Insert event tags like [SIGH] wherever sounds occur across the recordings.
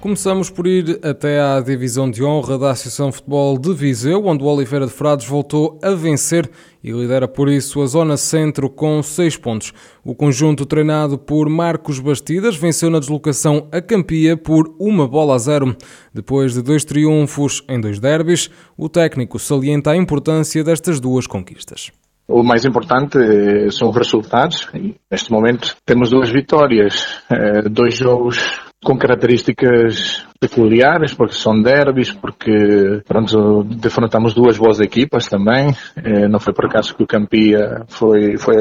Começamos por ir até à divisão de honra da Associação Futebol de Viseu, onde o Oliveira de Frades voltou a vencer e lidera por isso a zona centro com 6 pontos. O conjunto treinado por Marcos Bastidas venceu na deslocação a Campia por uma bola a zero. Depois de dois triunfos em dois derbys, o técnico salienta a importância destas duas conquistas. O mais importante eh, são os resultados. Neste momento temos duas vitórias, eh, dois jogos com características peculiares, porque são derbys, porque pronto, defrontamos duas boas equipas também. Eh, não foi por acaso que o Campia foi, foi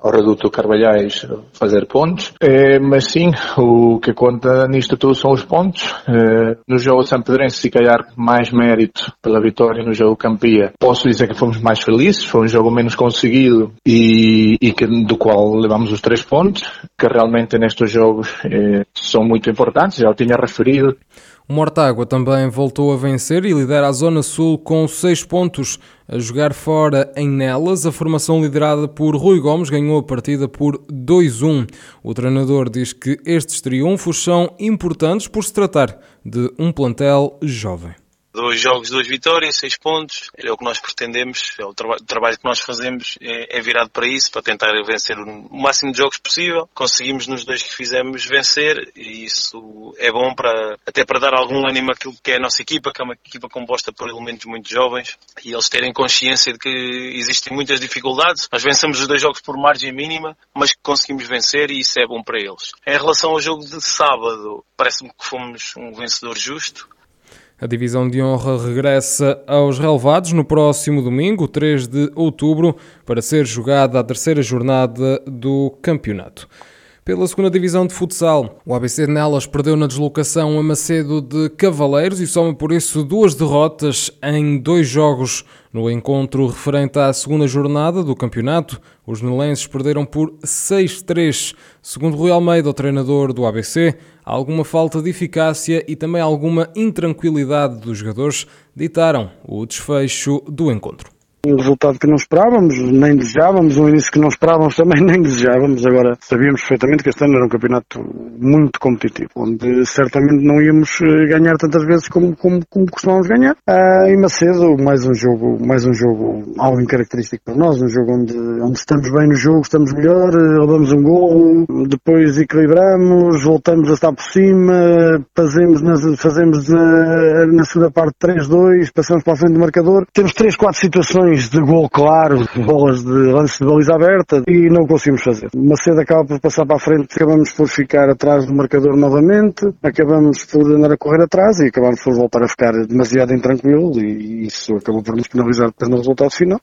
ao Reduto Carvalhais fazer pontos. Eh, mas sim, o que conta nisto tudo são os pontos. Eh, no jogo São Pedrense, se calhar mais mérito pela vitória no jogo Campia. Posso dizer que fomos mais felizes, foi um jogo menos conseguido e, e que, do qual levamos os três pontos, que realmente nestes jogos são muito importantes, já o tinha referido. O Mortágua também voltou a vencer e lidera a Zona Sul com 6 pontos. A jogar fora em Nelas, a formação liderada por Rui Gomes ganhou a partida por 2-1. O treinador diz que estes triunfos são importantes por se tratar de um plantel jovem dois jogos, duas vitórias, seis pontos. É o que nós pretendemos, é o, o trabalho que nós fazemos é, é, virado para isso, para tentar vencer o máximo de jogos possível. Conseguimos nos dois que fizemos vencer e isso é bom para até para dar algum ânimo àquilo que é a nossa equipa, que é uma equipa composta por elementos muito jovens e eles terem consciência de que existem muitas dificuldades. Nós vencemos os dois jogos por margem mínima, mas conseguimos vencer e isso é bom para eles. Em relação ao jogo de sábado, parece-me que fomos um vencedor justo. A divisão de honra regressa aos relevados no próximo domingo, 3 de outubro, para ser jogada a terceira jornada do campeonato. Pela segunda divisão de futsal, o ABC de Nelas perdeu na deslocação a Macedo de Cavaleiros e soma por isso duas derrotas em dois jogos. No encontro referente à segunda jornada do campeonato, os nelenses perderam por 6-3. Segundo Rui Almeida, o treinador do ABC, há alguma falta de eficácia e também alguma intranquilidade dos jogadores ditaram o desfecho do encontro um resultado que não esperávamos, nem desejávamos, um início que não esperávamos também [LAUGHS] nem desejávamos. Agora sabíamos perfeitamente que este ano era um campeonato muito competitivo, onde certamente não íamos eh, ganhar tantas vezes como, como, como costumávamos ganhar. Ah, e Macedo, mais um jogo, mais um jogo algo incaracterístico para nós, um jogo onde, onde estamos bem no jogo, estamos melhor, roubamos um gol, depois equilibramos, voltamos a estar por cima, fazemos, na, fazemos na, na segunda parte 3-2, passamos para a frente do marcador. Temos 3, 4 situações de gol claro, bolas de lance de baliza aberta e não conseguimos fazer. Macedo acaba por passar para a frente, acabamos por ficar atrás do marcador novamente, acabamos por andar a correr atrás e acabamos por voltar a ficar demasiado intranquilo e isso acabou por nos penalizar depois no resultado final.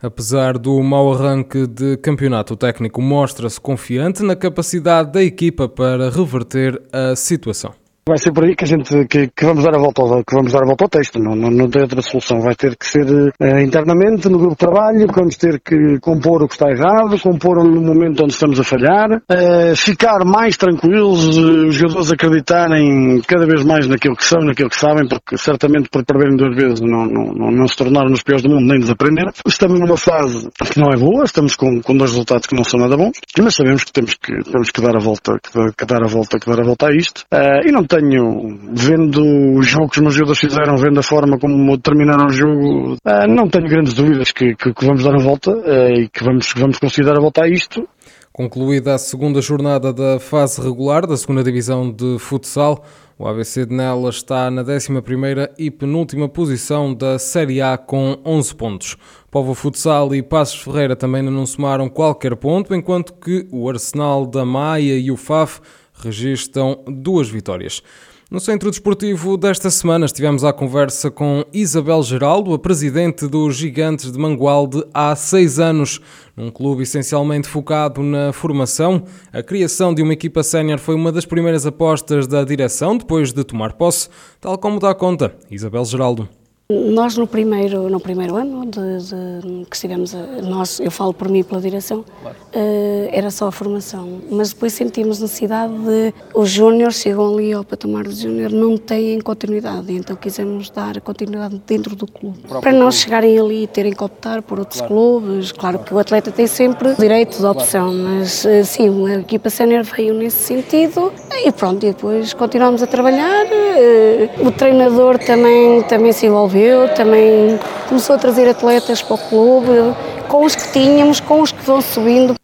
Apesar do mau arranque de campeonato, o técnico mostra-se confiante na capacidade da equipa para reverter a situação. Vai ser por aí que a gente que, que, vamos dar a volta ao, que vamos dar a volta ao texto, não, não, não tem outra solução. Vai ter que ser uh, internamente no grupo de trabalho, vamos ter que compor o que está errado, compor no momento onde estamos a falhar, uh, ficar mais tranquilos, uh, os jogadores acreditarem cada vez mais naquilo que são, naquilo que sabem, porque certamente por perderem duas vezes não, não, não, não se tornaram os piores do mundo, nem desaprenderam. Estamos numa fase que não é boa, estamos com, com dois resultados que não são nada bons, mas sabemos que temos que, temos que dar a volta, que, que dar a volta, que dar a volta a isto. e não tem tenho, vendo o jogo que os meus jogadores fizeram, vendo a forma como terminaram o jogo, uh, não tenho grandes dúvidas que, que, que vamos dar a volta uh, e que vamos, vamos conseguir dar a volta a isto. Concluída a segunda jornada da fase regular da segunda divisão de futsal, o ABC de Nelas está na 11ª e penúltima posição da Série A com 11 pontos. Povo Futsal e Passos Ferreira também não somaram qualquer ponto, enquanto que o Arsenal da Maia e o FAF registram duas vitórias. No Centro Desportivo desta semana estivemos à conversa com Isabel Geraldo, a presidente dos Gigantes de Mangualde há seis anos. Num clube essencialmente focado na formação, a criação de uma equipa sénior foi uma das primeiras apostas da direção depois de tomar posse, tal como dá conta Isabel Geraldo. Nós no primeiro, no primeiro ano de, de, que estivemos, a, nós, eu falo por mim pela direção, claro. uh, era só a formação, mas depois sentimos necessidade de, os júniores chegam ali ao patamar de júnior, não têm continuidade, então quisemos dar continuidade dentro do clube, para não clube. chegarem ali e terem que optar por outros claro. clubes, claro, claro, que o atleta tem sempre direito de opção, mas uh, sim, a equipa sénior veio nesse sentido e pronto, e depois continuamos a trabalhar, uh, o treinador também, também se envolveu também começou a trazer atletas para o clube, com os que tínhamos, com os que vão subindo.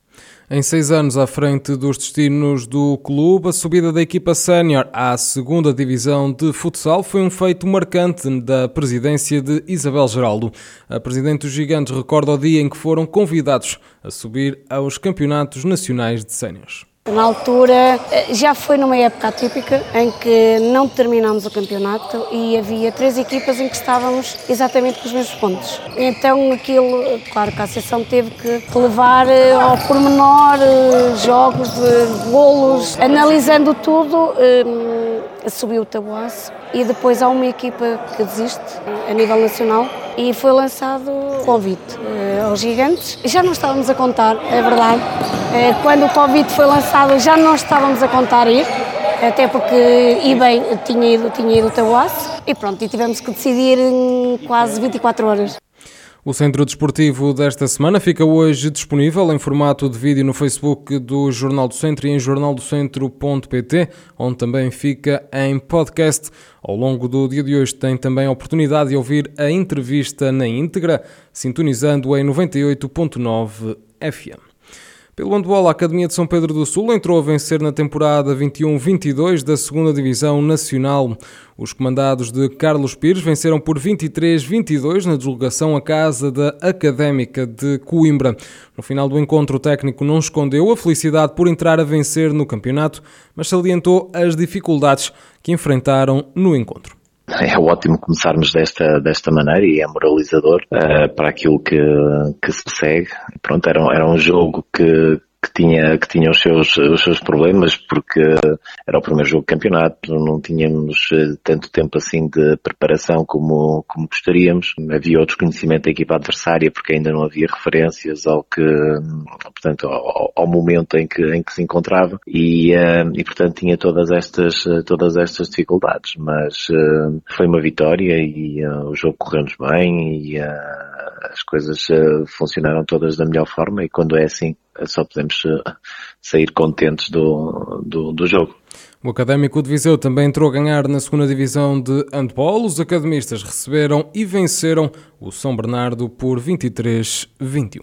Em seis anos à frente dos destinos do clube, a subida da equipa sénior à segunda divisão de futsal foi um feito marcante da presidência de Isabel Geraldo. A presidente dos Gigantes recorda o dia em que foram convidados a subir aos campeonatos nacionais de séniores. Na altura, eh, já foi numa época atípica em que não terminámos o campeonato e havia três equipas em que estávamos exatamente com os mesmos pontos. Então aquilo, claro que a Associação teve que levar eh, ao pormenor eh, jogos de analisando tudo, subiu o tabuaço e depois há uma equipa que desiste a nível nacional e foi lançado o convite aos gigantes. Já não estávamos a contar, é verdade. Quando o convite foi lançado já não estávamos a contar ir, até porque e bem tinha ido, tinha ido o Tabuaço e pronto, e tivemos que decidir em quase 24 horas. O Centro Desportivo desta semana fica hoje disponível em formato de vídeo no Facebook do Jornal do Centro e em jornaldocentro.pt, onde também fica em podcast. Ao longo do dia de hoje tem também a oportunidade de ouvir a entrevista na íntegra, sintonizando em 98.9 FM. Pelo handball, a Academia de São Pedro do Sul entrou a vencer na temporada 21-22 da 2 Divisão Nacional. Os comandados de Carlos Pires venceram por 23-22 na deslocação à casa da Académica de Coimbra. No final do encontro, o técnico não escondeu a felicidade por entrar a vencer no campeonato, mas salientou as dificuldades que enfrentaram no encontro é ótimo começarmos desta, desta maneira e é moralizador uh, para aquilo que, que se segue. Pronto, era, era um jogo que, que tinha, que tinha os, seus, os seus problemas, porque era o primeiro jogo de campeonato, não tínhamos eh, tanto tempo assim de preparação como, como gostaríamos. Havia o desconhecimento da equipa adversária, porque ainda não havia referências ao que, portanto, ao, ao momento em que, em que se encontrava, e, eh, e portanto tinha todas estas, todas estas dificuldades. Mas eh, foi uma vitória e o jogo correu-nos bem e as coisas funcionaram todas da melhor forma, e quando é assim, só podemos eh, sair contentes do, do, do jogo. O Académico de Viseu também entrou a ganhar na segunda divisão de handball. Os academistas receberam e venceram o São Bernardo por 23-21.